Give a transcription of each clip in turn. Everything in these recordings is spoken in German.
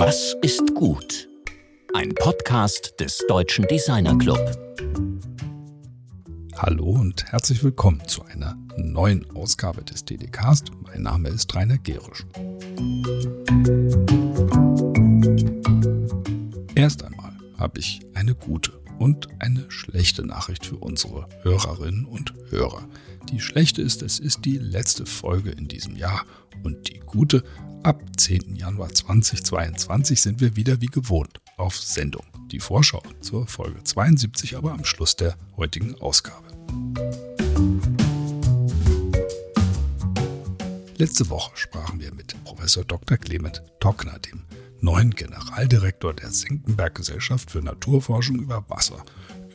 Was ist gut? Ein Podcast des Deutschen Designer Club. Hallo und herzlich willkommen zu einer neuen Ausgabe des DDcast. Mein Name ist Rainer Gerisch. Erst einmal habe ich eine gute und eine schlechte Nachricht für unsere Hörerinnen und Hörer. Die schlechte ist, es ist die letzte Folge in diesem Jahr und die gute, ab 10. Januar 2022 sind wir wieder wie gewohnt auf Sendung. Die Vorschau zur Folge 72 aber am Schluss der heutigen Ausgabe. Letzte Woche sprachen wir mit Professor Dr. Clement Tockner, dem neuen Generaldirektor der Senckenberg Gesellschaft für Naturforschung über Wasser,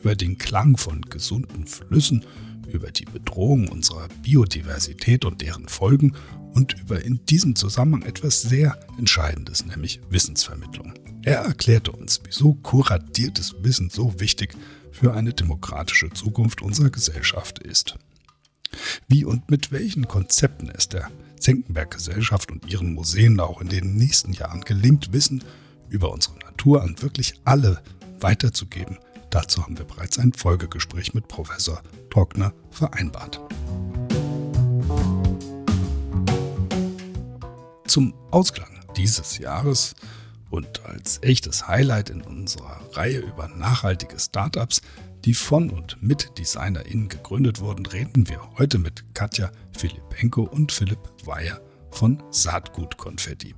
über den Klang von gesunden Flüssen, über die Bedrohung unserer Biodiversität und deren Folgen und über in diesem Zusammenhang etwas sehr Entscheidendes, nämlich Wissensvermittlung. Er erklärte uns, wieso kuratiertes Wissen so wichtig für eine demokratische Zukunft unserer Gesellschaft ist. Wie und mit welchen Konzepten es der Senckenberg-Gesellschaft und ihren Museen auch in den nächsten Jahren gelingt, Wissen über unsere Natur an wirklich alle weiterzugeben, dazu haben wir bereits ein Folgegespräch mit Professor Trockner vereinbart. Zum Ausklang dieses Jahres und als echtes Highlight in unserer Reihe über nachhaltige Startups die von und mit DesignerInnen gegründet wurden, reden wir heute mit Katja Filipenko und Philipp Weyer von Saatgut Konfetti.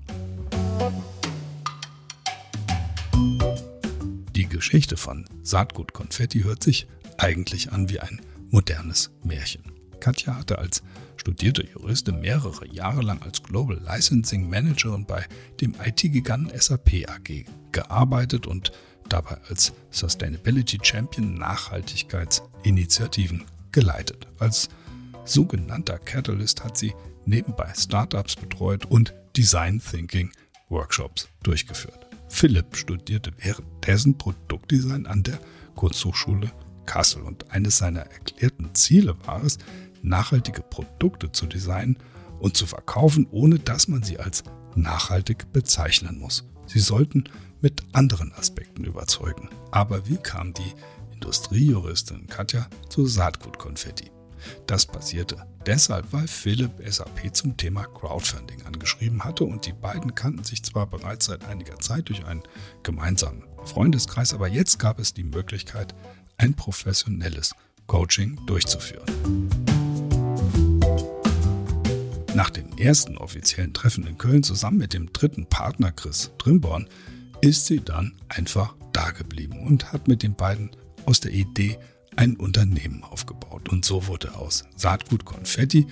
Die Geschichte von Saatgut Konfetti hört sich eigentlich an wie ein modernes Märchen. Katja hatte als studierte Juristin mehrere Jahre lang als Global Licensing Managerin bei dem IT-Giganten SAP AG gearbeitet und dabei als Sustainability Champion Nachhaltigkeitsinitiativen geleitet. Als sogenannter Catalyst hat sie nebenbei Startups betreut und Design Thinking Workshops durchgeführt. Philipp studierte währenddessen Produktdesign an der Kunsthochschule Kassel und eines seiner erklärten Ziele war es, nachhaltige Produkte zu designen und zu verkaufen, ohne dass man sie als nachhaltig bezeichnen muss. Sie sollten mit anderen Aspekten überzeugen. Aber wie kam die Industriejuristin Katja zu Saatgutkonfetti? Das passierte deshalb, weil Philipp SAP zum Thema Crowdfunding angeschrieben hatte und die beiden kannten sich zwar bereits seit einiger Zeit durch einen gemeinsamen Freundeskreis, aber jetzt gab es die Möglichkeit, ein professionelles Coaching durchzuführen. Nach dem ersten offiziellen Treffen in Köln zusammen mit dem dritten Partner Chris Trimborn ist sie dann einfach da geblieben und hat mit den beiden aus der Idee ein Unternehmen aufgebaut. Und so wurde aus Saatgut Konfetti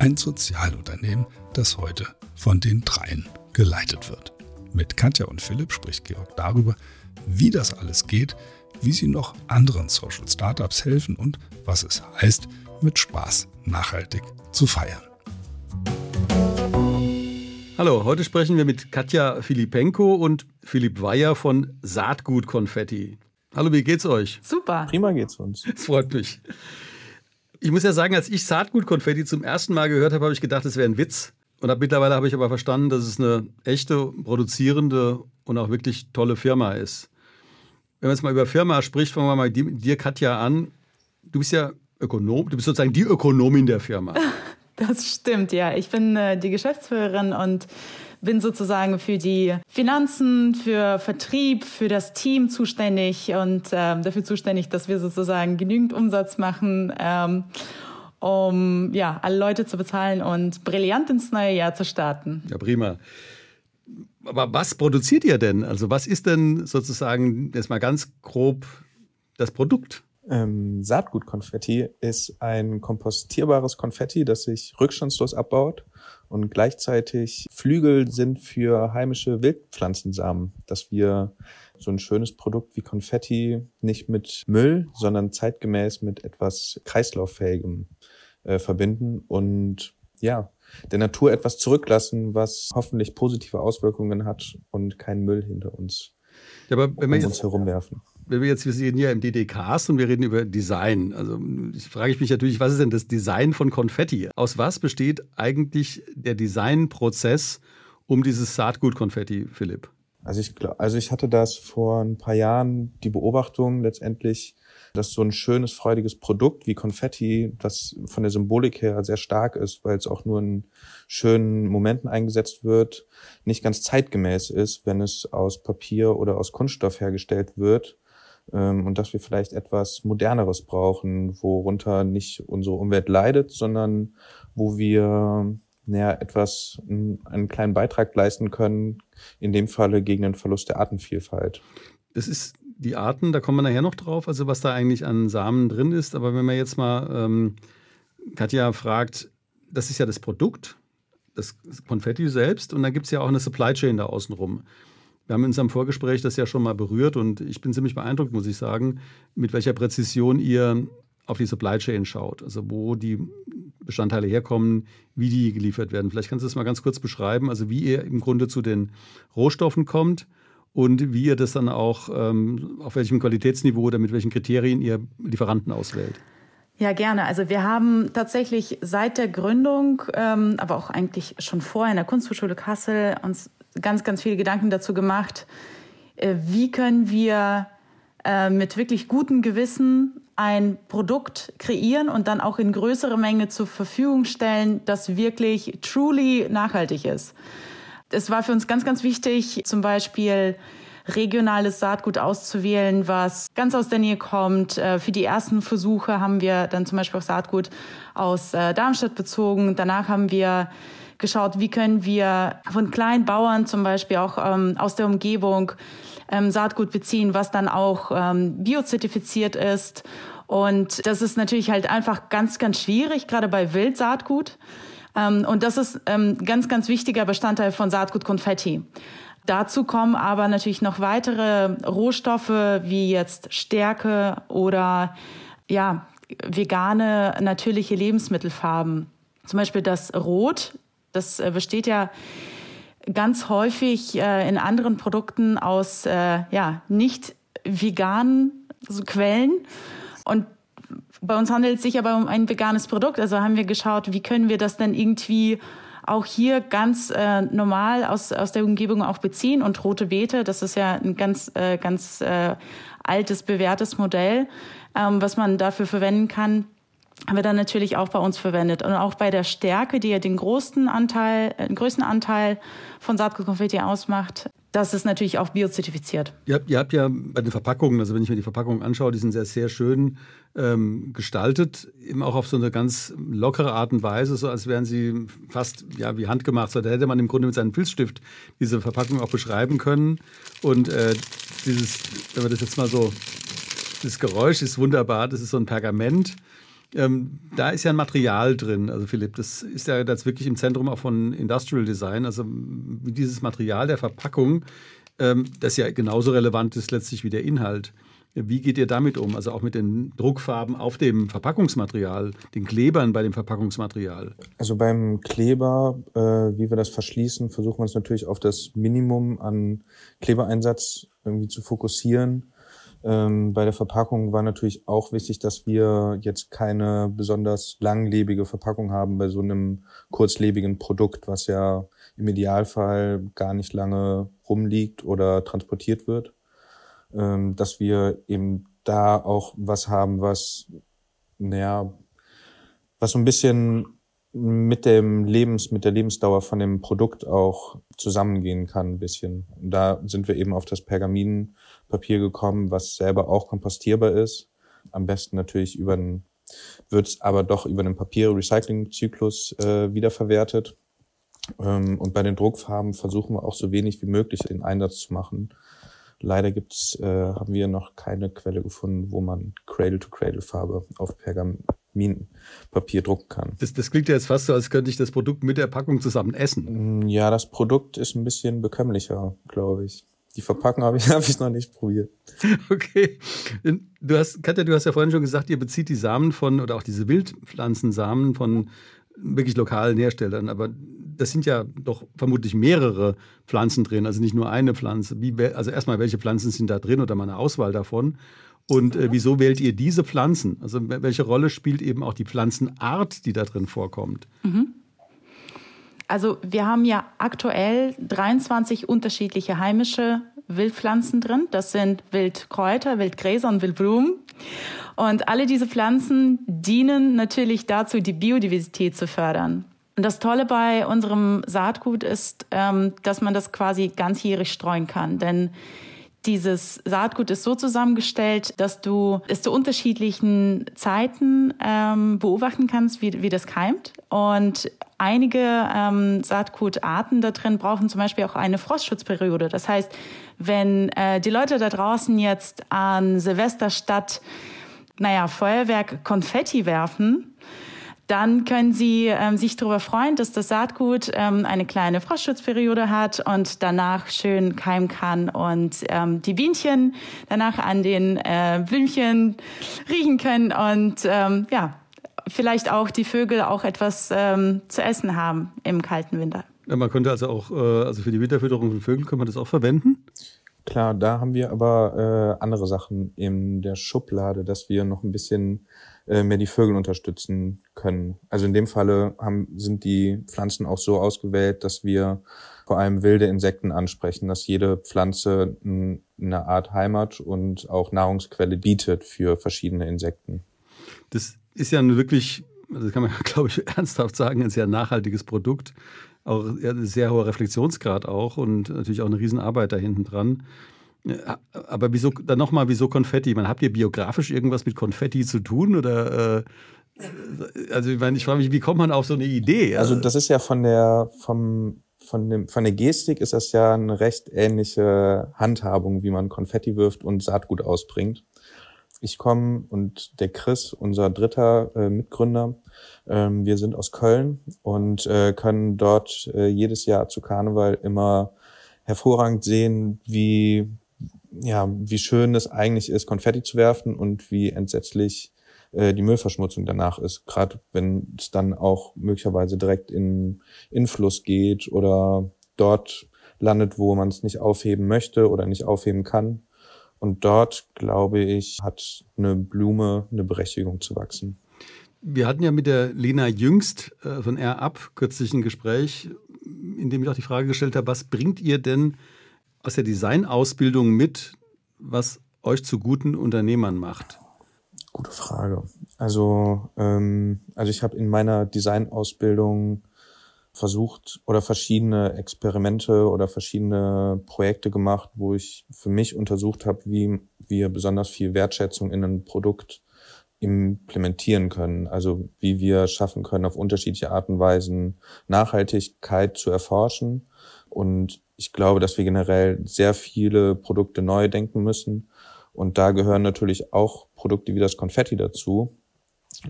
ein Sozialunternehmen, das heute von den dreien geleitet wird. Mit Katja und Philipp spricht Georg darüber, wie das alles geht, wie sie noch anderen Social Startups helfen und was es heißt, mit Spaß nachhaltig zu feiern. Hallo, heute sprechen wir mit Katja Filipenko und Philipp Weyer von Saatgut Konfetti. Hallo, wie geht's euch? Super. Prima geht's uns. Es freut mich. Ich muss ja sagen, als ich Saatgut Konfetti zum ersten Mal gehört habe, habe ich gedacht, es wäre ein Witz. Und ab mittlerweile habe ich aber verstanden, dass es eine echte, produzierende und auch wirklich tolle Firma ist. Wenn man jetzt mal über Firma spricht, fangen wir mal mit dir, Katja, an. Du bist ja Ökonom, du bist sozusagen die Ökonomin der Firma. Das stimmt, ja. Ich bin äh, die Geschäftsführerin und bin sozusagen für die Finanzen, für Vertrieb, für das Team zuständig und ähm, dafür zuständig, dass wir sozusagen genügend Umsatz machen, ähm, um ja, alle Leute zu bezahlen und brillant ins neue Jahr zu starten. Ja, prima. Aber was produziert ihr denn? Also was ist denn sozusagen, jetzt mal ganz grob, das Produkt? Ähm, Saatgutkonfetti ist ein kompostierbares Konfetti, das sich rückstandslos abbaut und gleichzeitig Flügel sind für heimische Wildpflanzensamen, dass wir so ein schönes Produkt wie Konfetti nicht mit Müll, sondern zeitgemäß mit etwas kreislauffähigem äh, verbinden und ja, der Natur etwas zurücklassen, was hoffentlich positive Auswirkungen hat und keinen Müll hinter uns, ja, aber wenn um jetzt, uns herumwerfen wenn wir jetzt, wir sind hier im DDcast und wir reden über Design. Also frage ich mich natürlich, was ist denn das Design von Konfetti? Aus was besteht eigentlich der Designprozess um dieses Saatgut-Konfetti, Philipp? Also ich, also ich hatte das vor ein paar Jahren die Beobachtung letztendlich, dass so ein schönes, freudiges Produkt wie Konfetti, das von der Symbolik her sehr stark ist, weil es auch nur in schönen Momenten eingesetzt wird, nicht ganz zeitgemäß ist, wenn es aus Papier oder aus Kunststoff hergestellt wird. Ähm, und dass wir vielleicht etwas Moderneres brauchen, worunter nicht unsere Umwelt leidet, sondern wo wir naja, etwas, einen kleinen Beitrag leisten können, in dem Falle gegen den Verlust der Artenvielfalt. Das ist die Arten, da kommen wir nachher noch drauf, also was da eigentlich an Samen drin ist. Aber wenn man jetzt mal ähm, Katja fragt, das ist ja das Produkt, das Konfetti selbst, und dann gibt es ja auch eine Supply Chain da außenrum. Wir haben in unserem Vorgespräch das ja schon mal berührt und ich bin ziemlich beeindruckt, muss ich sagen, mit welcher Präzision ihr auf die Supply Chain schaut. Also wo die Bestandteile herkommen, wie die geliefert werden. Vielleicht kannst du das mal ganz kurz beschreiben, also wie ihr im Grunde zu den Rohstoffen kommt und wie ihr das dann auch, ähm, auf welchem Qualitätsniveau oder mit welchen Kriterien ihr Lieferanten auswählt. Ja, gerne. Also wir haben tatsächlich seit der Gründung, ähm, aber auch eigentlich schon vorher in der Kunsthochschule Kassel uns ganz, ganz viele Gedanken dazu gemacht, äh, wie können wir äh, mit wirklich gutem Gewissen ein Produkt kreieren und dann auch in größere Menge zur Verfügung stellen, das wirklich truly nachhaltig ist. Es war für uns ganz, ganz wichtig, zum Beispiel regionales Saatgut auszuwählen, was ganz aus der Nähe kommt. Äh, für die ersten Versuche haben wir dann zum Beispiel auch Saatgut aus Darmstadt bezogen. Danach haben wir geschaut, wie können wir von kleinen Bauern zum Beispiel auch ähm, aus der Umgebung ähm, Saatgut beziehen, was dann auch ähm, biozertifiziert ist. Und das ist natürlich halt einfach ganz, ganz schwierig, gerade bei Wildsaatgut. Ähm, und das ist ähm, ganz, ganz wichtiger Bestandteil von Saatgut-Konfetti. Dazu kommen aber natürlich noch weitere Rohstoffe wie jetzt Stärke oder ja, vegane, natürliche Lebensmittelfarben. Zum Beispiel das Rot, das äh, besteht ja ganz häufig äh, in anderen Produkten aus äh, ja, nicht veganen Quellen. Und bei uns handelt es sich aber um ein veganes Produkt. Also haben wir geschaut, wie können wir das denn irgendwie auch hier ganz äh, normal aus, aus der Umgebung auch beziehen. Und rote Beete, das ist ja ein ganz, äh, ganz äh, altes, bewährtes Modell, ähm, was man dafür verwenden kann haben wir dann natürlich auch bei uns verwendet. Und auch bei der Stärke, die ja den größten Anteil, äh, den größten Anteil von Saatgutkonfetti ausmacht, das ist natürlich auch biozertifiziert. Ihr ihr habt ja bei den Verpackungen, also wenn ich mir die Verpackungen anschaue, die sind sehr, sehr schön ähm, gestaltet, eben auch auf so eine ganz lockere Art und Weise, so als wären sie fast ja, wie handgemacht. So, da hätte man im Grunde mit seinem Filzstift diese Verpackung auch beschreiben können. Und äh, dieses, wenn man das jetzt mal so, das Geräusch ist wunderbar, das ist so ein Pergament ähm, da ist ja ein Material drin, also Philipp, das ist ja jetzt wirklich im Zentrum auch von Industrial Design, also dieses Material der Verpackung, ähm, das ja genauso relevant ist letztlich wie der Inhalt. Wie geht ihr damit um? Also auch mit den Druckfarben auf dem Verpackungsmaterial, den Klebern bei dem Verpackungsmaterial? Also beim Kleber, äh, wie wir das verschließen, versuchen wir uns natürlich auf das Minimum an Klebereinsatz irgendwie zu fokussieren. Ähm, bei der Verpackung war natürlich auch wichtig, dass wir jetzt keine besonders langlebige Verpackung haben bei so einem kurzlebigen Produkt, was ja im Idealfall gar nicht lange rumliegt oder transportiert wird. Ähm, dass wir eben da auch was haben, was, naja, was so ein bisschen mit dem Lebens, mit der Lebensdauer von dem Produkt auch zusammengehen kann ein bisschen. Und da sind wir eben auf das Pergaminpapier gekommen, was selber auch kompostierbar ist. Am besten natürlich über einen, wird es aber doch über einen Papier-Recycling-Zyklus äh, wiederverwertet. Ähm, und bei den Druckfarben versuchen wir auch so wenig wie möglich den Einsatz zu machen. Leider gibt's, äh, haben wir noch keine Quelle gefunden, wo man Cradle-to-Cradle-Farbe auf Pergaminpapier drucken kann. Das, das klingt ja jetzt fast so, als könnte ich das Produkt mit der Packung zusammen essen. Mm, ja, das Produkt ist ein bisschen bekömmlicher, glaube ich. Die Verpackung habe ich, hab ich noch nicht probiert. Okay. Du hast, Katja, du hast ja vorhin schon gesagt, ihr bezieht die Samen von, oder auch diese Wildpflanzensamen von wirklich lokalen Herstellern. Aber das sind ja doch vermutlich mehrere Pflanzen drin, also nicht nur eine Pflanze. Wie, also erstmal, welche Pflanzen sind da drin oder mal eine Auswahl davon? Und äh, wieso wählt ihr diese Pflanzen? Also welche Rolle spielt eben auch die Pflanzenart, die da drin vorkommt? Mhm. Also wir haben ja aktuell 23 unterschiedliche heimische Wildpflanzen drin. Das sind Wildkräuter, Wildgräser und Wildblumen. Und alle diese Pflanzen dienen natürlich dazu, die Biodiversität zu fördern. Und das Tolle bei unserem Saatgut ist, ähm, dass man das quasi ganzjährig streuen kann. Denn dieses Saatgut ist so zusammengestellt, dass du es zu unterschiedlichen Zeiten ähm, beobachten kannst, wie, wie das keimt. Und einige ähm, Saatgutarten da drin brauchen zum Beispiel auch eine Frostschutzperiode. Das heißt, wenn äh, die Leute da draußen jetzt an Silvester statt, naja, Feuerwerk Konfetti werfen, dann können Sie ähm, sich darüber freuen, dass das Saatgut ähm, eine kleine Frostschutzperiode hat und danach schön keimen kann und ähm, die Bienchen danach an den äh, Blümchen riechen können und ähm, ja, vielleicht auch die Vögel auch etwas ähm, zu essen haben im kalten Winter. Ja, man könnte also auch, äh, also für die Winterfütterung von Vögeln kann man das auch verwenden? Klar, da haben wir aber äh, andere Sachen in der Schublade, dass wir noch ein bisschen äh, mehr die Vögel unterstützen können. Also in dem Falle haben, sind die Pflanzen auch so ausgewählt, dass wir vor allem wilde Insekten ansprechen, dass jede Pflanze eine Art Heimat und auch Nahrungsquelle bietet für verschiedene Insekten. Das ist ja wirklich, das kann man glaube ich ernsthaft sagen, ein sehr nachhaltiges Produkt. Auch ein sehr hoher Reflexionsgrad auch und natürlich auch eine Riesenarbeit da hinten dran. Aber wieso, dann nochmal, wieso Konfetti? Man, habt ihr biografisch irgendwas mit Konfetti zu tun oder? Äh, also ich meine, ich frage mich, wie kommt man auf so eine Idee? Also das ist ja von der, vom, von, dem, von der Gestik ist das ja eine recht ähnliche Handhabung, wie man Konfetti wirft und Saatgut ausbringt. Ich komme und der Chris, unser dritter äh, Mitgründer, ähm, wir sind aus Köln und äh, können dort äh, jedes Jahr zu Karneval immer hervorragend sehen, wie ja, wie schön es eigentlich ist, Konfetti zu werfen und wie entsetzlich äh, die Müllverschmutzung danach ist. Gerade wenn es dann auch möglicherweise direkt in Influss geht oder dort landet, wo man es nicht aufheben möchte oder nicht aufheben kann. Und dort, glaube ich, hat eine Blume eine Berechtigung zu wachsen. Wir hatten ja mit der Lena Jüngst äh, von R Up kürzlich ein Gespräch, in dem ich auch die Frage gestellt habe, was bringt ihr denn aus der Designausbildung mit, was euch zu guten Unternehmern macht? Gute Frage. Also, ähm, also ich habe in meiner Designausbildung versucht oder verschiedene Experimente oder verschiedene Projekte gemacht, wo ich für mich untersucht habe, wie wir besonders viel Wertschätzung in ein Produkt implementieren können. Also wie wir schaffen können, auf unterschiedliche Arten und Weisen Nachhaltigkeit zu erforschen und ich glaube, dass wir generell sehr viele Produkte neu denken müssen. Und da gehören natürlich auch Produkte wie das Konfetti dazu.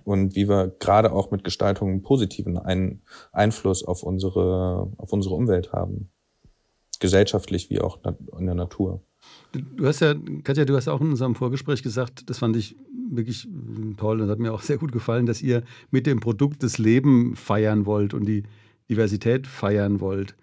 Und wie wir gerade auch mit Gestaltung positiven Ein Einfluss auf unsere, auf unsere Umwelt haben. Gesellschaftlich wie auch in der Natur. Du hast ja, Katja, du hast auch in unserem Vorgespräch gesagt, das fand ich wirklich toll und hat mir auch sehr gut gefallen, dass ihr mit dem Produkt das Leben feiern wollt und die Diversität feiern wollt.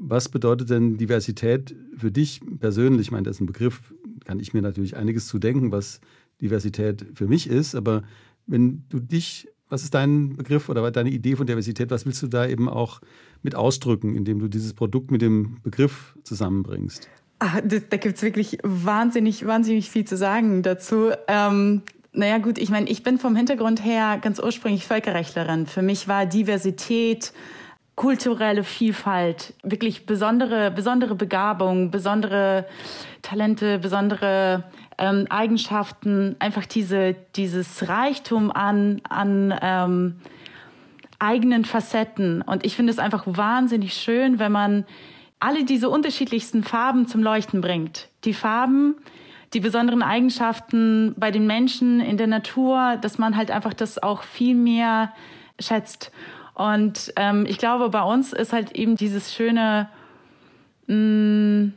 Was bedeutet denn Diversität für dich persönlich? Ich meine, das ist ein Begriff, kann ich mir natürlich einiges zu denken, was Diversität für mich ist. Aber wenn du dich, was ist dein Begriff oder deine Idee von Diversität? Was willst du da eben auch mit ausdrücken, indem du dieses Produkt mit dem Begriff zusammenbringst? Ach, da, gibt es wirklich wahnsinnig, wahnsinnig viel zu sagen dazu. Ähm, naja gut, ich meine, ich bin vom Hintergrund her ganz ursprünglich Völkerrechtlerin. Für mich war Diversität kulturelle Vielfalt, wirklich besondere, besondere Begabung, besondere Talente, besondere ähm, Eigenschaften, einfach diese, dieses Reichtum an, an ähm, eigenen Facetten. Und ich finde es einfach wahnsinnig schön, wenn man alle diese unterschiedlichsten Farben zum Leuchten bringt. Die Farben, die besonderen Eigenschaften bei den Menschen in der Natur, dass man halt einfach das auch viel mehr schätzt. Und ähm, ich glaube, bei uns ist halt eben dieses schöne mh, mm,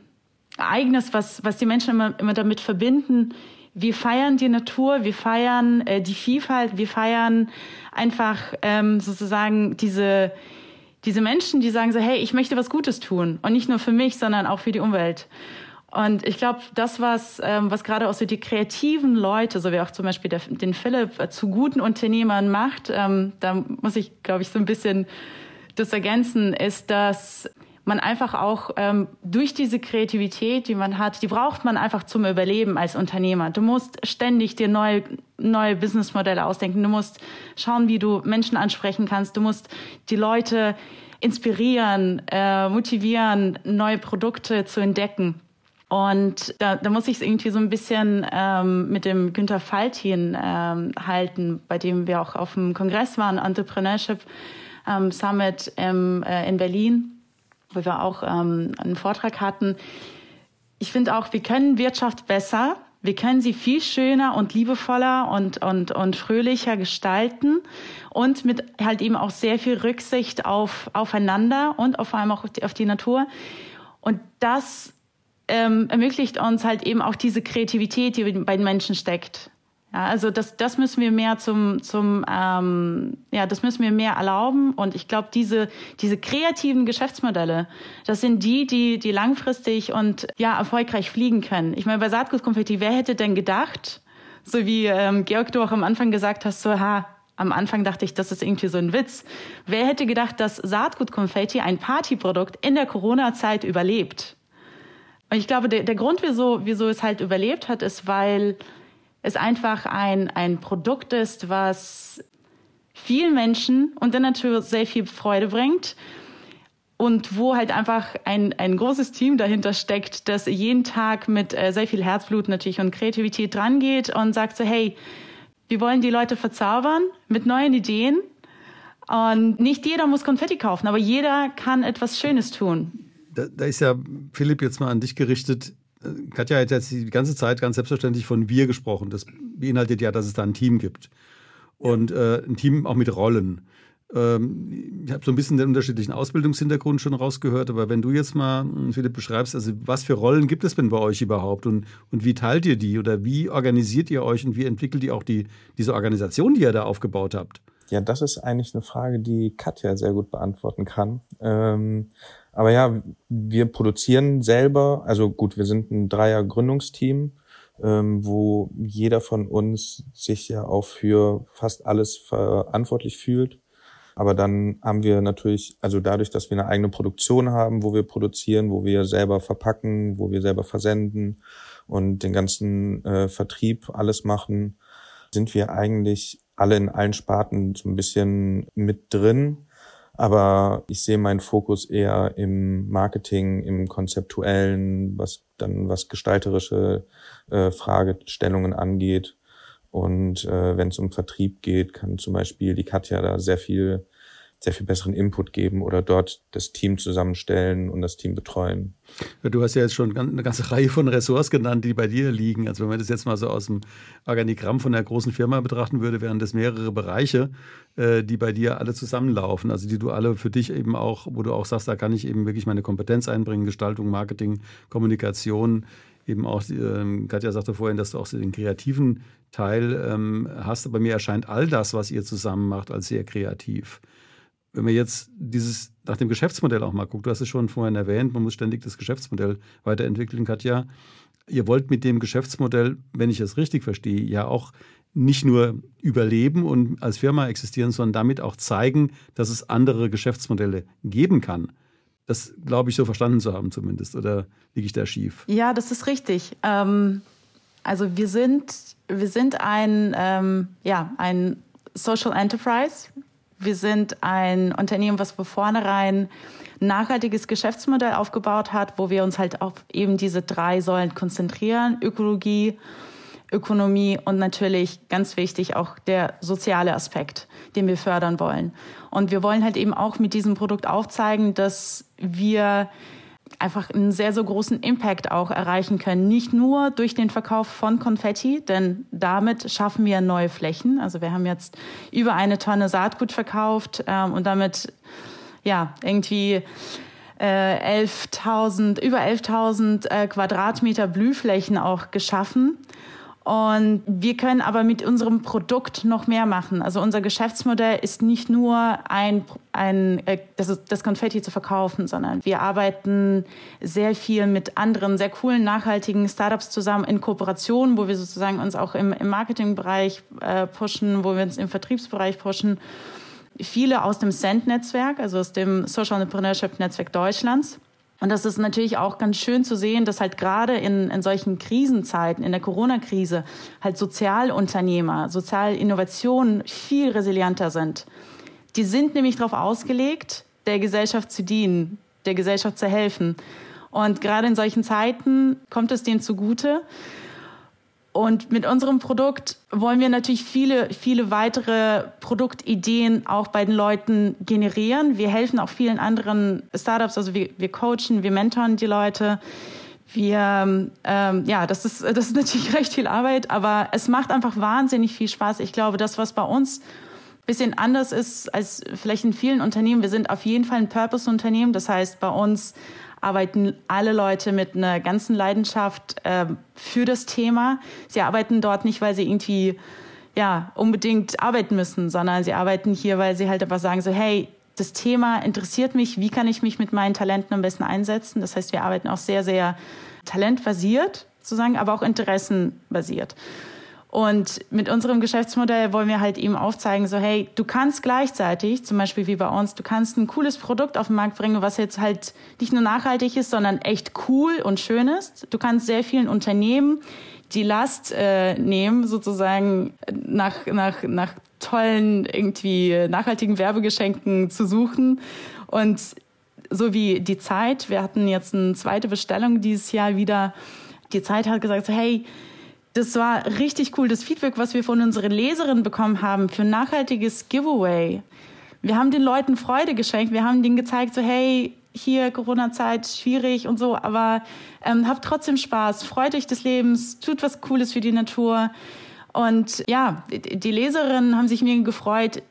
Ereignis, was, was die Menschen immer, immer damit verbinden. Wir feiern die Natur, wir feiern äh, die Vielfalt, wir feiern einfach ähm, sozusagen diese, diese Menschen, die sagen so, hey, ich möchte was Gutes tun. Und nicht nur für mich, sondern auch für die Umwelt. Und ich glaube, das, was, ähm, was gerade auch so die kreativen Leute, so wie auch zum Beispiel der, den Philipp, äh, zu guten Unternehmern macht, ähm, da muss ich, glaube ich, so ein bisschen das ergänzen, ist, dass man einfach auch ähm, durch diese Kreativität, die man hat, die braucht man einfach zum Überleben als Unternehmer. Du musst ständig dir neue, neue Businessmodelle ausdenken. Du musst schauen, wie du Menschen ansprechen kannst. Du musst die Leute inspirieren, äh, motivieren, neue Produkte zu entdecken. Und da, da muss ich es irgendwie so ein bisschen ähm, mit dem Günther Faltin ähm, halten, bei dem wir auch auf dem Kongress waren, Entrepreneurship ähm, Summit im, äh, in Berlin wo wir auch ähm, einen Vortrag hatten. Ich finde auch, wir können Wirtschaft besser. Wir können sie viel schöner und liebevoller und, und, und fröhlicher gestalten und mit halt eben auch sehr viel Rücksicht auf, aufeinander und auf allem auch auf die, auf die Natur. Und das ähm, ermöglicht uns halt eben auch diese Kreativität, die bei den Menschen steckt. Ja, also das, das müssen wir mehr zum, zum ähm, ja, das müssen wir mehr erlauben. Und ich glaube, diese, diese kreativen Geschäftsmodelle, das sind die, die, die langfristig und ja erfolgreich fliegen können. Ich meine, bei Saatgutkonfetti, wer hätte denn gedacht, so wie ähm, Georg du auch am Anfang gesagt hast, so ha, am Anfang dachte ich, das ist irgendwie so ein Witz. Wer hätte gedacht, dass Saatgutkonfetti, ein Partyprodukt, in der Corona-Zeit überlebt? Und ich glaube, der, der Grund, wieso, wieso es halt überlebt hat, ist, weil es einfach ein, ein Produkt ist, was vielen Menschen und der Natur sehr viel Freude bringt und wo halt einfach ein, ein großes Team dahinter steckt, das jeden Tag mit äh, sehr viel Herzblut natürlich und Kreativität drangeht und sagt so, hey, wir wollen die Leute verzaubern mit neuen Ideen und nicht jeder muss Konfetti kaufen, aber jeder kann etwas Schönes tun. Da, da ist ja Philipp jetzt mal an dich gerichtet. Katja hat jetzt die ganze Zeit ganz selbstverständlich von wir gesprochen. Das beinhaltet ja, dass es da ein Team gibt. Und äh, ein Team auch mit Rollen. Ähm, ich habe so ein bisschen den unterschiedlichen Ausbildungshintergrund schon rausgehört, aber wenn du jetzt mal, hm, Philipp, beschreibst, also was für Rollen gibt es denn bei euch überhaupt und, und wie teilt ihr die oder wie organisiert ihr euch und wie entwickelt ihr auch die, diese Organisation, die ihr da aufgebaut habt? Ja, das ist eigentlich eine Frage, die Katja sehr gut beantworten kann. Ähm, aber ja, wir produzieren selber, also gut, wir sind ein Dreier Gründungsteam, ähm, wo jeder von uns sich ja auch für fast alles verantwortlich fühlt. Aber dann haben wir natürlich, also dadurch, dass wir eine eigene Produktion haben, wo wir produzieren, wo wir selber verpacken, wo wir selber versenden und den ganzen äh, Vertrieb alles machen, sind wir eigentlich alle in allen Sparten so ein bisschen mit drin. Aber ich sehe meinen Fokus eher im Marketing, im Konzeptuellen, was dann was gestalterische äh, Fragestellungen angeht. Und äh, wenn es um Vertrieb geht, kann zum Beispiel die Katja da sehr viel sehr viel besseren Input geben oder dort das Team zusammenstellen und das Team betreuen. Du hast ja jetzt schon eine ganze Reihe von Ressorts genannt, die bei dir liegen. Also wenn man das jetzt mal so aus dem Organigramm von einer großen Firma betrachten würde, wären das mehrere Bereiche, äh, die bei dir alle zusammenlaufen. Also die du alle für dich eben auch, wo du auch sagst, da kann ich eben wirklich meine Kompetenz einbringen, Gestaltung, Marketing, Kommunikation, eben auch, ähm, Katja sagte vorhin, dass du auch den kreativen Teil ähm, hast. Aber mir erscheint all das, was ihr zusammen macht, als sehr kreativ wenn man jetzt dieses nach dem Geschäftsmodell auch mal guckt, du hast es schon vorhin erwähnt, man muss ständig das Geschäftsmodell weiterentwickeln, Katja. Ihr wollt mit dem Geschäftsmodell, wenn ich es richtig verstehe, ja auch nicht nur überleben und als Firma existieren, sondern damit auch zeigen, dass es andere Geschäftsmodelle geben kann. Das glaube ich so verstanden zu haben zumindest. Oder liege ich da schief? Ja, das ist richtig. Ähm, also wir sind, wir sind ein, ähm, ja, ein Social Enterprise. Wir sind ein Unternehmen, was von vornherein ein nachhaltiges Geschäftsmodell aufgebaut hat, wo wir uns halt auf eben diese drei Säulen konzentrieren. Ökologie, Ökonomie und natürlich ganz wichtig auch der soziale Aspekt, den wir fördern wollen. Und wir wollen halt eben auch mit diesem Produkt aufzeigen, dass wir einfach einen sehr, sehr großen Impact auch erreichen können. Nicht nur durch den Verkauf von Konfetti, denn damit schaffen wir neue Flächen. Also wir haben jetzt über eine Tonne Saatgut verkauft ähm, und damit ja irgendwie äh, 11.000, über 11.000 äh, Quadratmeter Blühflächen auch geschaffen. Und wir können aber mit unserem Produkt noch mehr machen. Also unser Geschäftsmodell ist nicht nur ein, ein äh, das, das Konfetti zu verkaufen, sondern wir arbeiten sehr viel mit anderen sehr coolen, nachhaltigen Startups zusammen in Kooperation, wo wir sozusagen uns auch im, im Marketingbereich äh, pushen, wo wir uns im Vertriebsbereich pushen. viele aus dem SEND-Netzwerk, also aus dem Social Entrepreneurship Netzwerk Deutschlands. Und das ist natürlich auch ganz schön zu sehen, dass halt gerade in, in solchen Krisenzeiten, in der Corona-Krise, halt Sozialunternehmer, Sozialinnovationen viel resilienter sind. Die sind nämlich darauf ausgelegt, der Gesellschaft zu dienen, der Gesellschaft zu helfen. Und gerade in solchen Zeiten kommt es denen zugute. Und mit unserem Produkt wollen wir natürlich viele, viele weitere Produktideen auch bei den Leuten generieren. Wir helfen auch vielen anderen Startups, also wir, wir coachen, wir mentoren die Leute. Wir, ähm, ja, das ist, das ist natürlich recht viel Arbeit, aber es macht einfach wahnsinnig viel Spaß. Ich glaube, das, was bei uns bisschen anders ist als vielleicht in vielen Unternehmen, wir sind auf jeden Fall ein Purpose-Unternehmen. Das heißt, bei uns arbeiten alle Leute mit einer ganzen Leidenschaft äh, für das Thema. Sie arbeiten dort nicht, weil sie irgendwie ja unbedingt arbeiten müssen, sondern sie arbeiten hier, weil sie halt einfach sagen so, hey, das Thema interessiert mich, wie kann ich mich mit meinen Talenten am besten einsetzen? Das heißt, wir arbeiten auch sehr, sehr talentbasiert, sozusagen, aber auch interessenbasiert. Und mit unserem Geschäftsmodell wollen wir halt eben aufzeigen, so hey, du kannst gleichzeitig, zum Beispiel wie bei uns, du kannst ein cooles Produkt auf den Markt bringen, was jetzt halt nicht nur nachhaltig ist, sondern echt cool und schön ist. Du kannst sehr vielen Unternehmen die Last äh, nehmen, sozusagen nach, nach, nach tollen, irgendwie nachhaltigen Werbegeschenken zu suchen. Und so wie die Zeit, wir hatten jetzt eine zweite Bestellung dieses Jahr wieder, die Zeit hat gesagt, so, hey, das war richtig cool, das Feedback, was wir von unseren Leserinnen bekommen haben für ein nachhaltiges Giveaway. Wir haben den Leuten Freude geschenkt, wir haben denen gezeigt, so hey, hier Corona-Zeit, schwierig und so, aber ähm, habt trotzdem Spaß, freut euch des Lebens, tut was Cooles für die Natur. Und ja, die Leserinnen haben sich mega gefreut.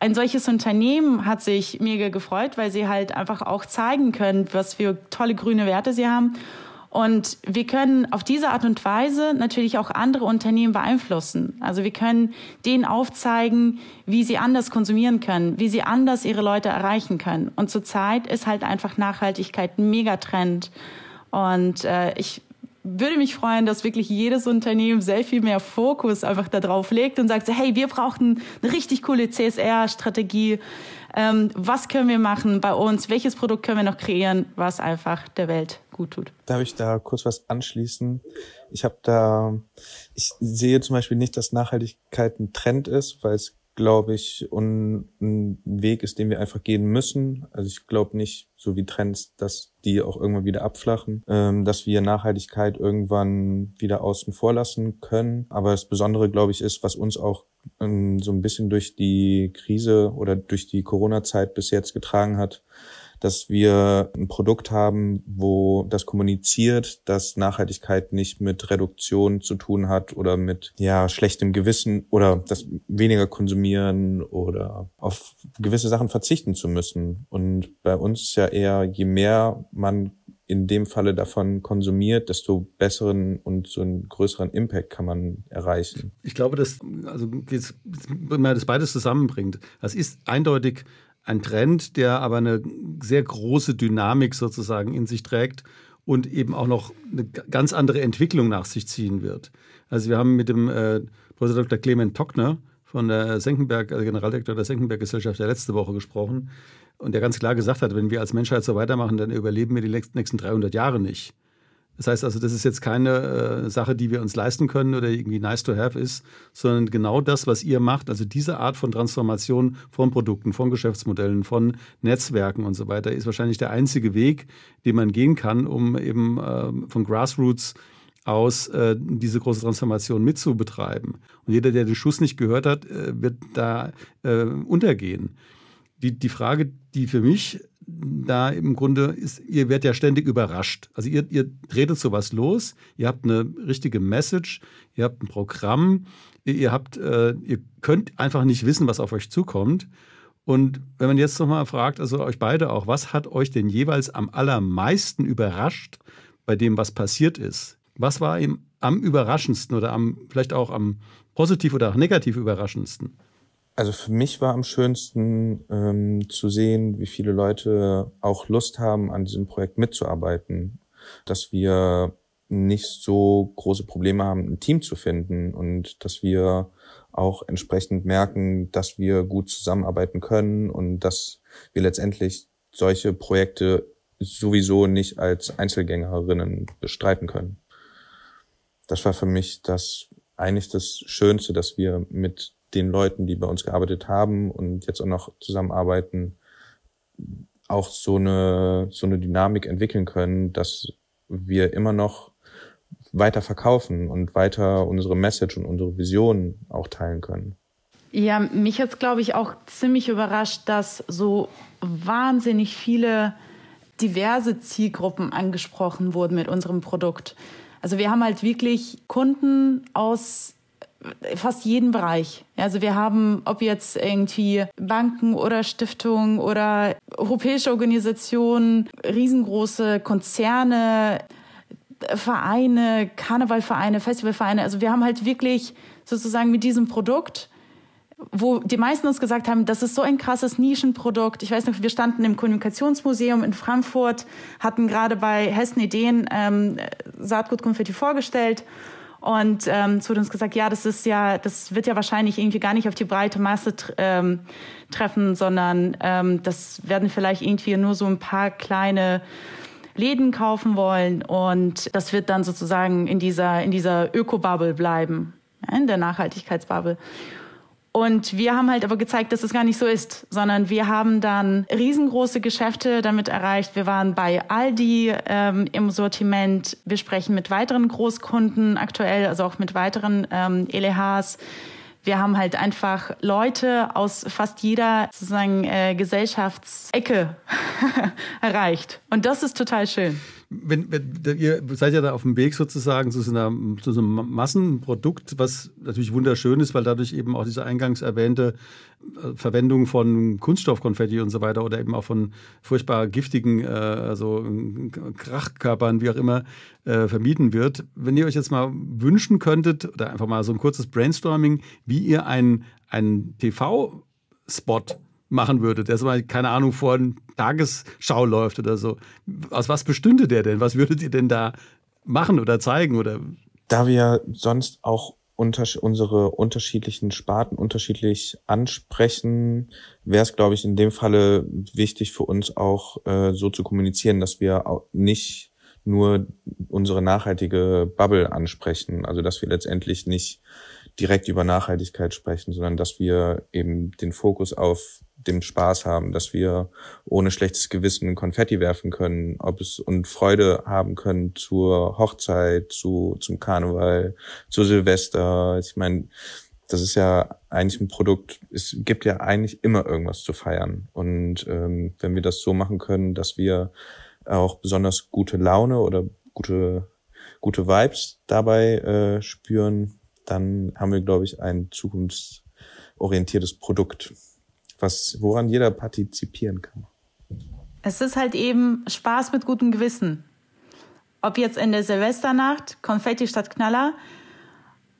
Ein solches Unternehmen hat sich mega gefreut, weil sie halt einfach auch zeigen können, was für tolle grüne Werte sie haben und wir können auf diese Art und Weise natürlich auch andere Unternehmen beeinflussen. Also wir können denen aufzeigen, wie sie anders konsumieren können, wie sie anders ihre Leute erreichen können. Und zurzeit ist halt einfach Nachhaltigkeit ein Megatrend. Und äh, ich würde mich freuen, dass wirklich jedes Unternehmen sehr viel mehr Fokus einfach darauf legt und sagt, so, hey, wir brauchen eine richtig coole CSR-Strategie. Ähm, was können wir machen bei uns? Welches Produkt können wir noch kreieren, was einfach der Welt gut tut? Darf ich da kurz was anschließen? Ich habe da, ich sehe zum Beispiel nicht, dass Nachhaltigkeit ein Trend ist, weil es glaube ich, un, ein Weg ist, den wir einfach gehen müssen. Also ich glaube nicht, so wie Trends, dass die auch irgendwann wieder abflachen, ähm, dass wir Nachhaltigkeit irgendwann wieder außen vor lassen können. Aber das Besondere, glaube ich, ist, was uns auch ähm, so ein bisschen durch die Krise oder durch die Corona-Zeit bis jetzt getragen hat, dass wir ein Produkt haben, wo das kommuniziert, dass Nachhaltigkeit nicht mit Reduktion zu tun hat oder mit ja schlechtem Gewissen oder das weniger konsumieren oder auf gewisse Sachen verzichten zu müssen. Und bei uns ist ja eher, je mehr man in dem Falle davon konsumiert, desto besseren und so einen größeren Impact kann man erreichen. Ich glaube, dass also wenn man das beides zusammenbringt, das ist eindeutig ein Trend, der aber eine sehr große Dynamik sozusagen in sich trägt und eben auch noch eine ganz andere Entwicklung nach sich ziehen wird. Also wir haben mit dem äh, Professor Dr. Clement Tockner von der Senckenberg, also Generaldirektor der Senckenberg Gesellschaft, der letzte Woche gesprochen und der ganz klar gesagt hat, wenn wir als Menschheit so weitermachen, dann überleben wir die nächsten 300 Jahre nicht. Das heißt also, das ist jetzt keine äh, Sache, die wir uns leisten können oder irgendwie nice to have ist, sondern genau das, was ihr macht, also diese Art von Transformation von Produkten, von Geschäftsmodellen, von Netzwerken und so weiter, ist wahrscheinlich der einzige Weg, den man gehen kann, um eben äh, von Grassroots aus äh, diese große Transformation mitzubetreiben. Und jeder, der den Schuss nicht gehört hat, äh, wird da äh, untergehen. Die, die Frage, die für mich da im Grunde ist, ihr werdet ja ständig überrascht. Also ihr, ihr tretet sowas los, ihr habt eine richtige Message, ihr habt ein Programm, ihr habt, äh, ihr könnt einfach nicht wissen, was auf euch zukommt. Und wenn man jetzt nochmal fragt, also euch beide auch, was hat euch denn jeweils am allermeisten überrascht bei dem, was passiert ist? Was war ihm am überraschendsten oder am, vielleicht auch am positiv oder auch negativ überraschendsten? Also für mich war am schönsten ähm, zu sehen, wie viele Leute auch Lust haben, an diesem Projekt mitzuarbeiten. Dass wir nicht so große Probleme haben, ein Team zu finden und dass wir auch entsprechend merken, dass wir gut zusammenarbeiten können und dass wir letztendlich solche Projekte sowieso nicht als Einzelgängerinnen bestreiten können. Das war für mich das eigentlich das Schönste, dass wir mit den Leuten, die bei uns gearbeitet haben und jetzt auch noch zusammenarbeiten, auch so eine, so eine Dynamik entwickeln können, dass wir immer noch weiter verkaufen und weiter unsere Message und unsere Vision auch teilen können. Ja, mich hat es, glaube ich, auch ziemlich überrascht, dass so wahnsinnig viele diverse Zielgruppen angesprochen wurden mit unserem Produkt. Also wir haben halt wirklich Kunden aus fast jedem Bereich. Also wir haben, ob jetzt irgendwie Banken oder Stiftungen oder europäische Organisationen, riesengroße Konzerne, Vereine, Karnevalvereine, Festivalvereine. Also wir haben halt wirklich sozusagen mit diesem Produkt wo die meisten uns gesagt haben, das ist so ein krasses Nischenprodukt. Ich weiß noch, wir standen im Kommunikationsmuseum in Frankfurt, hatten gerade bei Hessen Ideen ähm, Saatgutkonfetti vorgestellt und ähm, es wurde uns gesagt, ja, das ist ja, das wird ja wahrscheinlich irgendwie gar nicht auf die breite Masse ähm, treffen, sondern ähm, das werden vielleicht irgendwie nur so ein paar kleine Läden kaufen wollen und das wird dann sozusagen in dieser in dieser Öko-Bubble bleiben, in der Nachhaltigkeitsbubble. Und wir haben halt aber gezeigt, dass es gar nicht so ist, sondern wir haben dann riesengroße Geschäfte damit erreicht. Wir waren bei Aldi ähm, im Sortiment. Wir sprechen mit weiteren Großkunden aktuell, also auch mit weiteren ähm, LEHs. Wir haben halt einfach Leute aus fast jeder sozusagen äh, Gesellschaftsecke erreicht. Und das ist total schön wenn, wenn, ihr seid ja da auf dem Weg sozusagen zu so, einer, zu so einem Massenprodukt, was natürlich wunderschön ist, weil dadurch eben auch diese eingangs erwähnte äh, Verwendung von Kunststoffkonfetti und so weiter oder eben auch von furchtbar giftigen, äh, also Krachkörpern, wie auch immer, äh, vermieden wird. Wenn ihr euch jetzt mal wünschen könntet, oder einfach mal so ein kurzes Brainstorming, wie ihr einen TV-Spot machen würde, der so mal, keine Ahnung, vor Tagesschau läuft oder so. Aus was bestünde der denn? Was würdet ihr denn da machen oder zeigen? Oder? Da wir sonst auch unter, unsere unterschiedlichen Sparten unterschiedlich ansprechen, wäre es, glaube ich, in dem Falle wichtig für uns auch äh, so zu kommunizieren, dass wir auch nicht nur unsere nachhaltige Bubble ansprechen, also dass wir letztendlich nicht direkt über Nachhaltigkeit sprechen, sondern dass wir eben den Fokus auf dem Spaß haben, dass wir ohne schlechtes Gewissen Konfetti werfen können, ob es und Freude haben können zur Hochzeit, zu zum Karneval, zu Silvester. Ich meine, das ist ja eigentlich ein Produkt. Es gibt ja eigentlich immer irgendwas zu feiern und ähm, wenn wir das so machen können, dass wir auch besonders gute Laune oder gute gute Vibes dabei äh, spüren, dann haben wir, glaube ich, ein zukunftsorientiertes Produkt was, woran jeder partizipieren kann. Es ist halt eben Spaß mit gutem Gewissen. Ob jetzt in der Silvesternacht, Konfetti statt Knaller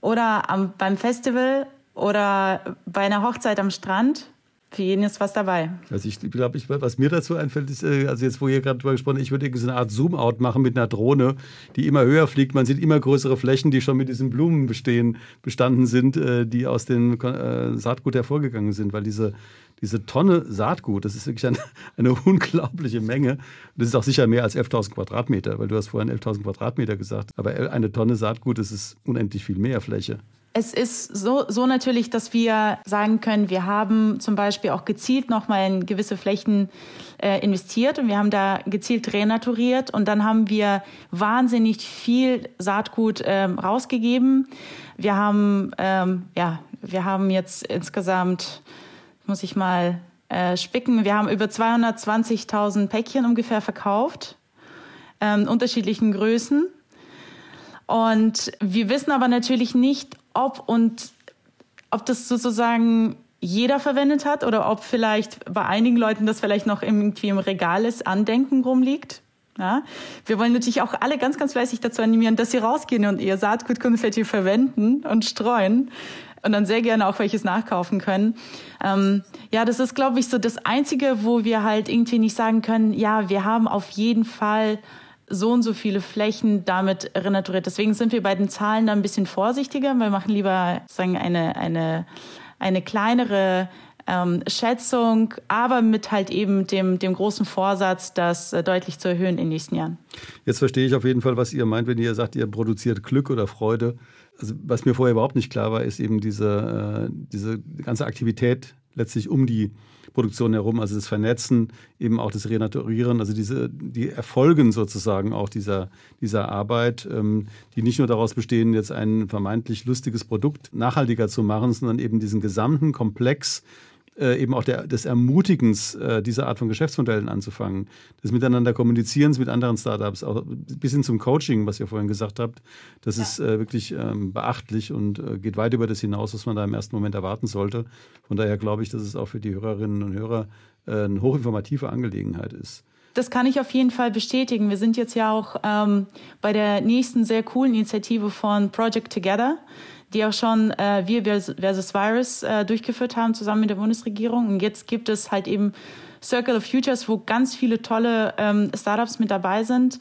oder am, beim Festival oder bei einer Hochzeit am Strand. Für jeden ist was dabei. Also ich glaube, ich, was mir dazu einfällt, ist, äh, also jetzt, wo ihr gerade drüber gesprochen habt, ich würde so eine Art Zoom-Out machen mit einer Drohne, die immer höher fliegt. Man sieht immer größere Flächen, die schon mit diesen Blumen bestehen, bestanden sind, äh, die aus dem äh, Saatgut hervorgegangen sind, weil diese diese Tonne Saatgut, das ist wirklich eine, eine unglaubliche Menge. Das ist auch sicher mehr als 11.000 Quadratmeter, weil du hast vorhin 11.000 Quadratmeter gesagt. Aber eine Tonne Saatgut, das ist unendlich viel mehr Fläche. Es ist so, so natürlich, dass wir sagen können, wir haben zum Beispiel auch gezielt nochmal in gewisse Flächen äh, investiert und wir haben da gezielt renaturiert und dann haben wir wahnsinnig viel Saatgut ähm, rausgegeben. Wir haben, ähm, ja, wir haben jetzt insgesamt muss ich mal äh, spicken. Wir haben über 220.000 Päckchen ungefähr verkauft, ähm, unterschiedlichen Größen. Und wir wissen aber natürlich nicht, ob und ob das sozusagen jeder verwendet hat oder ob vielleicht bei einigen Leuten das vielleicht noch irgendwie im Regal ist, Andenken rumliegt. Ja? Wir wollen natürlich auch alle ganz, ganz fleißig dazu animieren, dass sie rausgehen und ihr Saatgutkonfetti verwenden und streuen, und dann sehr gerne auch welches nachkaufen können. Ähm, ja, das ist, glaube ich, so das Einzige, wo wir halt irgendwie nicht sagen können, ja, wir haben auf jeden Fall so und so viele Flächen damit renaturiert. Deswegen sind wir bei den Zahlen da ein bisschen vorsichtiger. Wir machen lieber sagen eine eine eine kleinere ähm, Schätzung, aber mit halt eben dem, dem großen Vorsatz, das äh, deutlich zu erhöhen in den nächsten Jahren. Jetzt verstehe ich auf jeden Fall, was ihr meint, wenn ihr sagt, ihr produziert Glück oder Freude. Also, was mir vorher überhaupt nicht klar war, ist eben diese, äh, diese ganze Aktivität letztlich um die Produktion herum, also das Vernetzen, eben auch das Renaturieren, also diese, die Erfolgen sozusagen auch dieser, dieser Arbeit, ähm, die nicht nur daraus bestehen, jetzt ein vermeintlich lustiges Produkt nachhaltiger zu machen, sondern eben diesen gesamten Komplex äh, eben auch der, des Ermutigens, äh, diese Art von Geschäftsmodellen anzufangen, des Miteinander Kommunizierens mit anderen Startups, auch bis hin zum Coaching, was ihr vorhin gesagt habt, das ja. ist äh, wirklich ähm, beachtlich und äh, geht weit über das hinaus, was man da im ersten Moment erwarten sollte. Von daher glaube ich, dass es auch für die Hörerinnen und Hörer äh, eine hochinformative Angelegenheit ist. Das kann ich auf jeden Fall bestätigen. Wir sind jetzt ja auch ähm, bei der nächsten sehr coolen Initiative von Project Together die auch schon äh, Wir versus Virus äh, durchgeführt haben, zusammen mit der Bundesregierung. Und jetzt gibt es halt eben Circle of Futures, wo ganz viele tolle ähm, Startups mit dabei sind,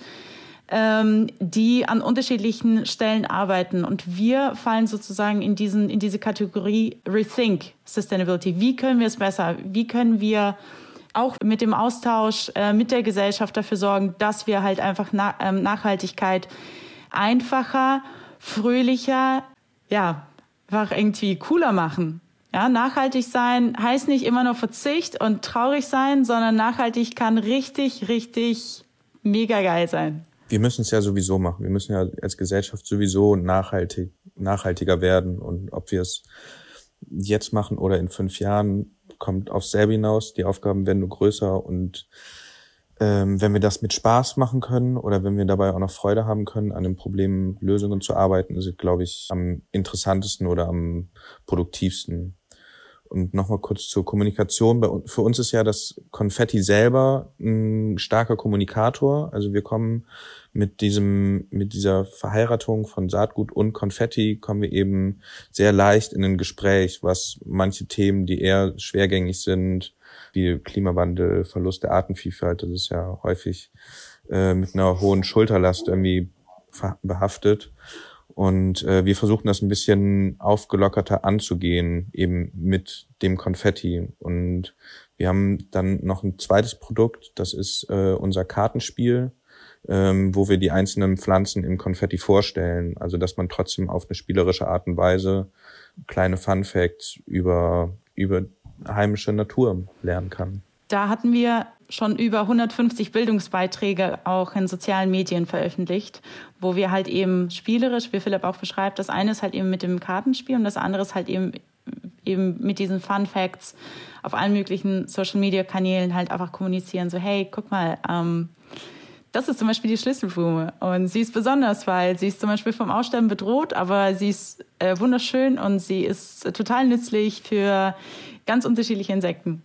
ähm, die an unterschiedlichen Stellen arbeiten. Und wir fallen sozusagen in, diesen, in diese Kategorie Rethink Sustainability. Wie können wir es besser? Wie können wir auch mit dem Austausch äh, mit der Gesellschaft dafür sorgen, dass wir halt einfach na ähm, Nachhaltigkeit einfacher, fröhlicher, ja, einfach irgendwie cooler machen. Ja, nachhaltig sein heißt nicht immer nur Verzicht und traurig sein, sondern nachhaltig kann richtig, richtig mega geil sein. Wir müssen es ja sowieso machen. Wir müssen ja als Gesellschaft sowieso nachhaltig, nachhaltiger werden. Und ob wir es jetzt machen oder in fünf Jahren, kommt aufs selbe hinaus. Die Aufgaben werden nur größer und ähm, wenn wir das mit Spaß machen können oder wenn wir dabei auch noch Freude haben können, an den Problemen Lösungen zu arbeiten, ist es, glaube ich, am interessantesten oder am produktivsten. Und nochmal kurz zur Kommunikation. Für uns ist ja das Konfetti selber ein starker Kommunikator. Also wir kommen mit diesem, mit dieser Verheiratung von Saatgut und Konfetti kommen wir eben sehr leicht in ein Gespräch, was manche Themen, die eher schwergängig sind, wie Klimawandel, Verlust der Artenvielfalt, das ist ja häufig äh, mit einer hohen Schulterlast irgendwie behaftet. Und äh, wir versuchen das ein bisschen aufgelockerter anzugehen, eben mit dem Konfetti. Und wir haben dann noch ein zweites Produkt, das ist äh, unser Kartenspiel, ähm, wo wir die einzelnen Pflanzen im Konfetti vorstellen. Also dass man trotzdem auf eine spielerische Art und Weise kleine Fun Facts über, über heimische Natur lernen kann. Da hatten wir schon über 150 Bildungsbeiträge auch in sozialen Medien veröffentlicht, wo wir halt eben spielerisch, wie Philipp auch beschreibt, das eine ist halt eben mit dem Kartenspiel und das andere ist halt eben eben mit diesen Fun Facts auf allen möglichen Social Media Kanälen halt einfach kommunizieren. So hey, guck mal, ähm, das ist zum Beispiel die Schlüsselblume und sie ist besonders, weil sie ist zum Beispiel vom Aussterben bedroht, aber sie ist äh, wunderschön und sie ist total nützlich für ganz unterschiedliche Insekten.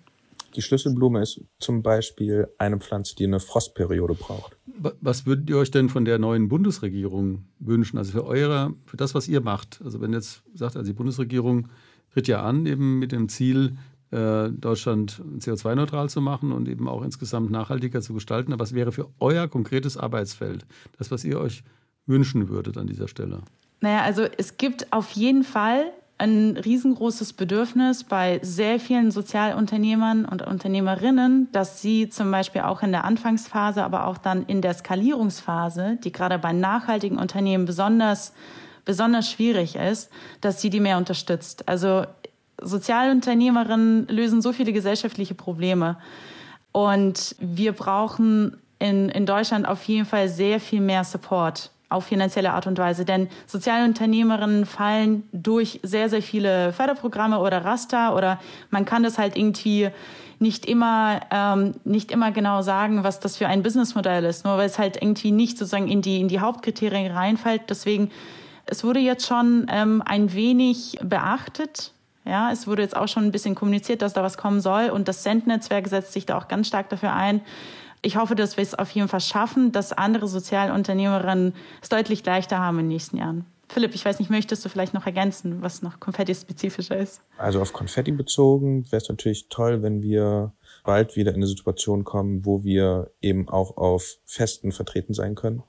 Die Schlüsselblume ist zum Beispiel eine Pflanze, die eine Frostperiode braucht. Was würdet ihr euch denn von der neuen Bundesregierung wünschen? Also für eure, für das, was ihr macht. Also wenn jetzt sagt, also die Bundesregierung tritt ja an, eben mit dem Ziel, Deutschland CO2-neutral zu machen und eben auch insgesamt nachhaltiger zu gestalten. Aber was wäre für euer konkretes Arbeitsfeld, das, was ihr euch wünschen würdet an dieser Stelle? Naja, also es gibt auf jeden Fall ein riesengroßes Bedürfnis bei sehr vielen Sozialunternehmern und Unternehmerinnen, dass sie zum Beispiel auch in der Anfangsphase, aber auch dann in der Skalierungsphase, die gerade bei nachhaltigen Unternehmen besonders, besonders schwierig ist, dass sie die mehr unterstützt. Also Sozialunternehmerinnen lösen so viele gesellschaftliche Probleme. Und wir brauchen in, in Deutschland auf jeden Fall sehr viel mehr Support auf finanzielle Art und Weise. Denn Sozialunternehmerinnen fallen durch sehr, sehr viele Förderprogramme oder Raster oder man kann das halt irgendwie nicht immer, ähm, nicht immer genau sagen, was das für ein Businessmodell ist, nur weil es halt irgendwie nicht sozusagen in die, in die Hauptkriterien reinfällt. Deswegen, es wurde jetzt schon ähm, ein wenig beachtet. Ja, es wurde jetzt auch schon ein bisschen kommuniziert, dass da was kommen soll und das Send-Netzwerk setzt sich da auch ganz stark dafür ein, ich hoffe, dass wir es auf jeden Fall schaffen, dass andere Sozialunternehmerinnen es deutlich leichter haben in den nächsten Jahren. Philipp, ich weiß nicht, möchtest du vielleicht noch ergänzen, was noch Konfetti-spezifischer ist? Also auf Konfetti bezogen wäre es natürlich toll, wenn wir bald wieder in eine Situation kommen, wo wir eben auch auf Festen vertreten sein können.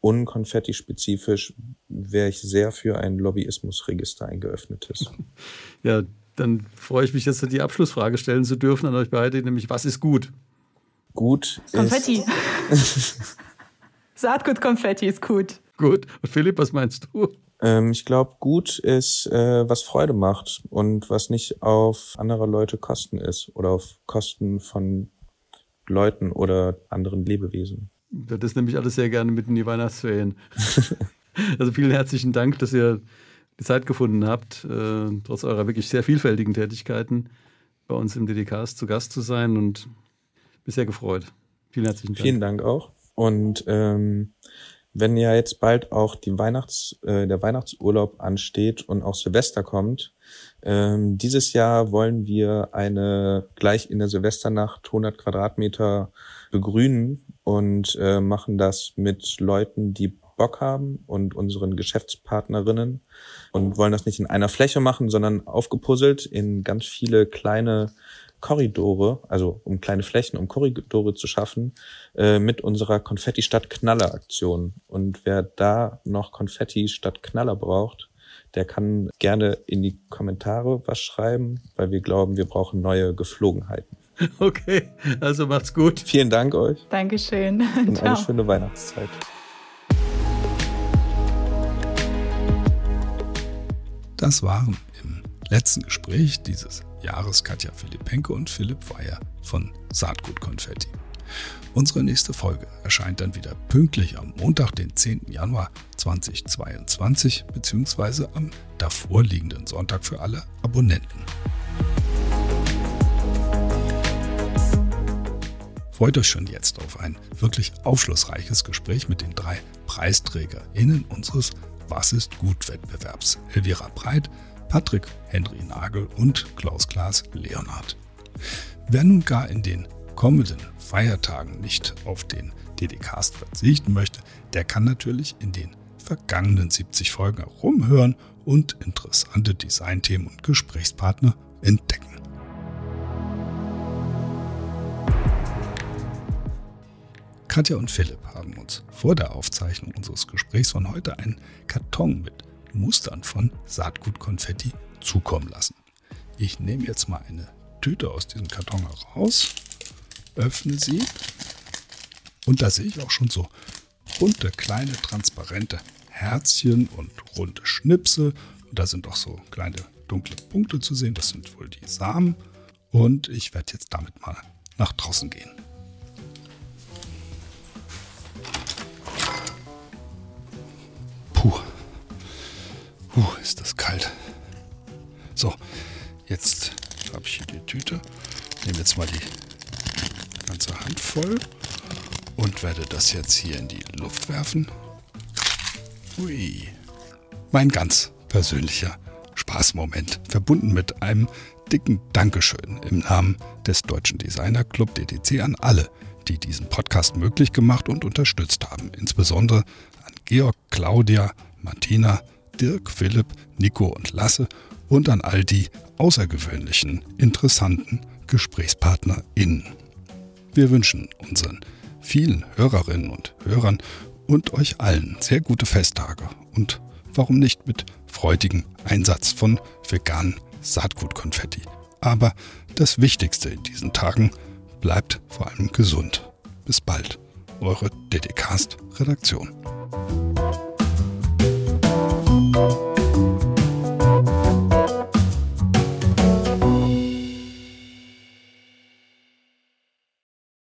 Unkonfetti-spezifisch wäre ich sehr für ein Lobbyismusregister, ein geöffnetes. Ja, dann freue ich mich jetzt, die Abschlussfrage stellen zu dürfen an euch beide, nämlich was ist gut? Gut Konfetti. Saatgut-Konfetti ist gut. Gut. Und Philipp, was meinst du? Ähm, ich glaube, gut ist, äh, was Freude macht und was nicht auf anderer Leute Kosten ist oder auf Kosten von Leuten oder anderen Lebewesen. Das ist nämlich alles sehr gerne mitten in die Weihnachtsferien. also vielen herzlichen Dank, dass ihr die Zeit gefunden habt, äh, trotz eurer wirklich sehr vielfältigen Tätigkeiten bei uns im DDKs zu Gast zu sein und bin sehr gefreut. Vielen herzlichen Dank. Vielen Dank auch. Und ähm, wenn ja jetzt bald auch die Weihnachts, äh, der Weihnachtsurlaub ansteht und auch Silvester kommt, ähm, dieses Jahr wollen wir eine gleich in der Silvesternacht 100 Quadratmeter begrünen und äh, machen das mit Leuten, die Bock haben und unseren Geschäftspartnerinnen und wollen das nicht in einer Fläche machen, sondern aufgepuzzelt in ganz viele kleine Korridore, also um kleine Flächen, um Korridore zu schaffen, äh, mit unserer Konfetti statt Knaller Aktion. Und wer da noch Konfetti statt Knaller braucht, der kann gerne in die Kommentare was schreiben, weil wir glauben, wir brauchen neue Geflogenheiten. Okay, also macht's gut. Vielen Dank euch Dankeschön. und Ciao. eine schöne Weihnachtszeit. Das waren im letzten Gespräch dieses Jahres Katja Philippenko und Philipp Weyer von Saatgut Konfetti. Unsere nächste Folge erscheint dann wieder pünktlich am Montag, den 10. Januar 2022, beziehungsweise am davorliegenden Sonntag für alle Abonnenten. Freut euch schon jetzt auf ein wirklich aufschlussreiches Gespräch mit den drei PreisträgerInnen unseres Was ist gut Wettbewerbs. Elvira Breit, Patrick Henry Nagel und Klaus Klaas Leonhardt. Wer nun gar in den kommenden Feiertagen nicht auf den DDcast verzichten möchte, der kann natürlich in den vergangenen 70 Folgen herumhören und interessante Designthemen und Gesprächspartner entdecken. Katja und Philipp haben uns vor der Aufzeichnung unseres Gesprächs von heute einen Karton mit Mustern von Saatgutkonfetti zukommen lassen. Ich nehme jetzt mal eine Tüte aus diesem Karton heraus, öffne sie und da sehe ich auch schon so bunte, kleine, transparente Herzchen und runde Schnipsel. Und da sind auch so kleine dunkle Punkte zu sehen. Das sind wohl die Samen. Und ich werde jetzt damit mal nach draußen gehen. Puh. Puh, ist das kalt. So, jetzt habe ich hier die Tüte. Nehme jetzt mal die ganze Hand voll und werde das jetzt hier in die Luft werfen. Hui. Mein ganz persönlicher Spaßmoment, verbunden mit einem dicken Dankeschön im Namen des Deutschen Designer Club DDC an alle, die diesen Podcast möglich gemacht und unterstützt haben. Insbesondere an Georg, Claudia, Martina, Dirk, Philipp, Nico und Lasse und an all die außergewöhnlichen, interessanten GesprächspartnerInnen. Wir wünschen unseren vielen Hörerinnen und Hörern und euch allen sehr gute Festtage und warum nicht mit freudigem Einsatz von veganen Saatgutkonfetti. Aber das Wichtigste in diesen Tagen bleibt vor allem gesund. Bis bald, eure DDcast Redaktion.